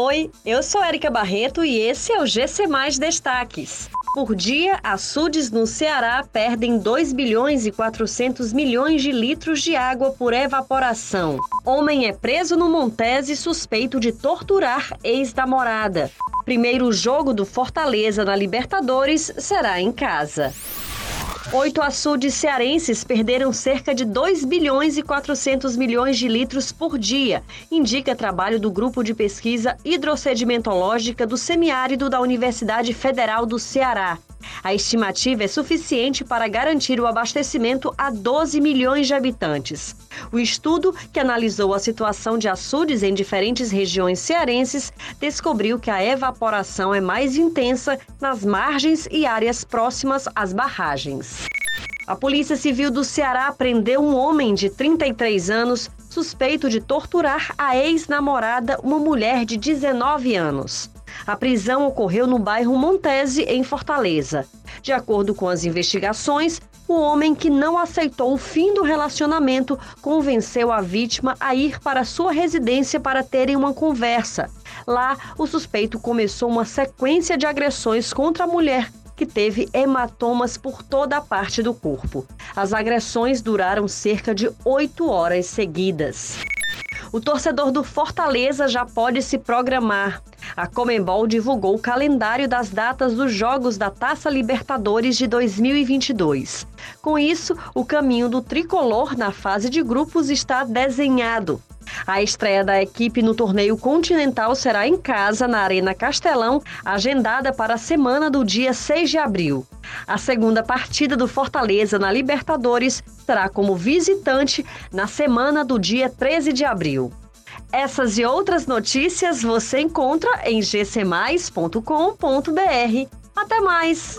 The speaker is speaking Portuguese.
Oi, eu sou Érica Barreto e esse é o GC Mais Destaques. Por dia, açudes no Ceará perdem 2 bilhões e 400 milhões de litros de água por evaporação. Homem é preso no Montese suspeito de torturar ex-namorada. Primeiro jogo do Fortaleza na Libertadores será em casa. Oito açudes cearenses perderam cerca de 2 bilhões e 400 milhões de litros por dia, indica trabalho do Grupo de Pesquisa Hidrossedimentológica do Semiárido da Universidade Federal do Ceará. A estimativa é suficiente para garantir o abastecimento a 12 milhões de habitantes. O estudo, que analisou a situação de açudes em diferentes regiões cearenses, descobriu que a evaporação é mais intensa nas margens e áreas próximas às barragens. A Polícia Civil do Ceará prendeu um homem de 33 anos suspeito de torturar a ex-namorada, uma mulher de 19 anos. A prisão ocorreu no bairro Montese, em Fortaleza. De acordo com as investigações, o homem que não aceitou o fim do relacionamento convenceu a vítima a ir para sua residência para terem uma conversa. Lá, o suspeito começou uma sequência de agressões contra a mulher, que teve hematomas por toda a parte do corpo. As agressões duraram cerca de oito horas seguidas. O torcedor do Fortaleza já pode se programar. A Comembol divulgou o calendário das datas dos Jogos da Taça Libertadores de 2022. Com isso, o caminho do tricolor na fase de grupos está desenhado. A estreia da equipe no torneio continental será em casa, na Arena Castelão, agendada para a semana do dia 6 de abril. A segunda partida do Fortaleza na Libertadores será como visitante na semana do dia 13 de abril. Essas e outras notícias você encontra em gcmais.com.br. Até mais!